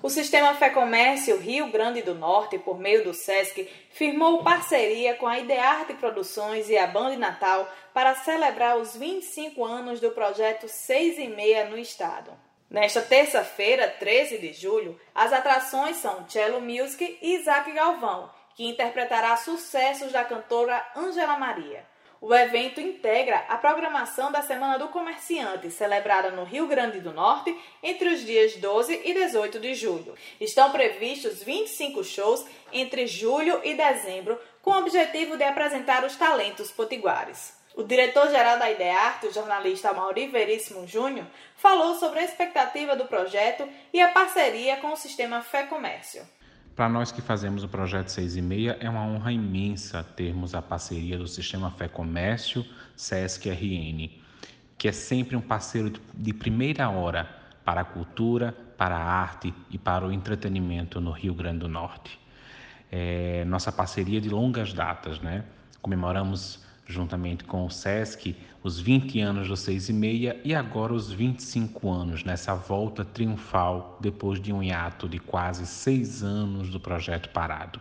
O Sistema Fé Comércio Rio Grande do Norte, por meio do SESC, firmou parceria com a Idearte Produções e a Band Natal para celebrar os 25 anos do projeto 6 e meia no estado. Nesta terça-feira, 13 de julho, as atrações são Cello Music e Isaac Galvão, que interpretará sucessos da cantora Angela Maria. O evento integra a programação da Semana do Comerciante, celebrada no Rio Grande do Norte entre os dias 12 e 18 de julho. Estão previstos 25 shows entre julho e dezembro, com o objetivo de apresentar os talentos potiguares. O diretor-geral da Idearte, o jornalista Mauri Veríssimo Júnior, falou sobre a expectativa do projeto e a parceria com o sistema Fé Comércio. Para nós que fazemos o projeto 6 e meia, é uma honra imensa termos a parceria do Sistema Fé Comércio, SESC RN, que é sempre um parceiro de primeira hora para a cultura, para a arte e para o entretenimento no Rio Grande do Norte. É nossa parceria de longas datas, né? Comemoramos juntamente com o SESC, os 20 anos do 6 e meia e agora os 25 anos nessa volta triunfal depois de um hiato de quase seis anos do projeto parado.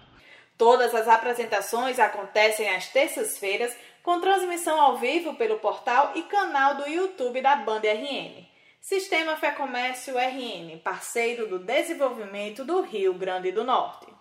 Todas as apresentações acontecem às terças-feiras com transmissão ao vivo pelo portal e canal do YouTube da Band RN. Sistema Fé Comércio RN, parceiro do desenvolvimento do Rio Grande do Norte.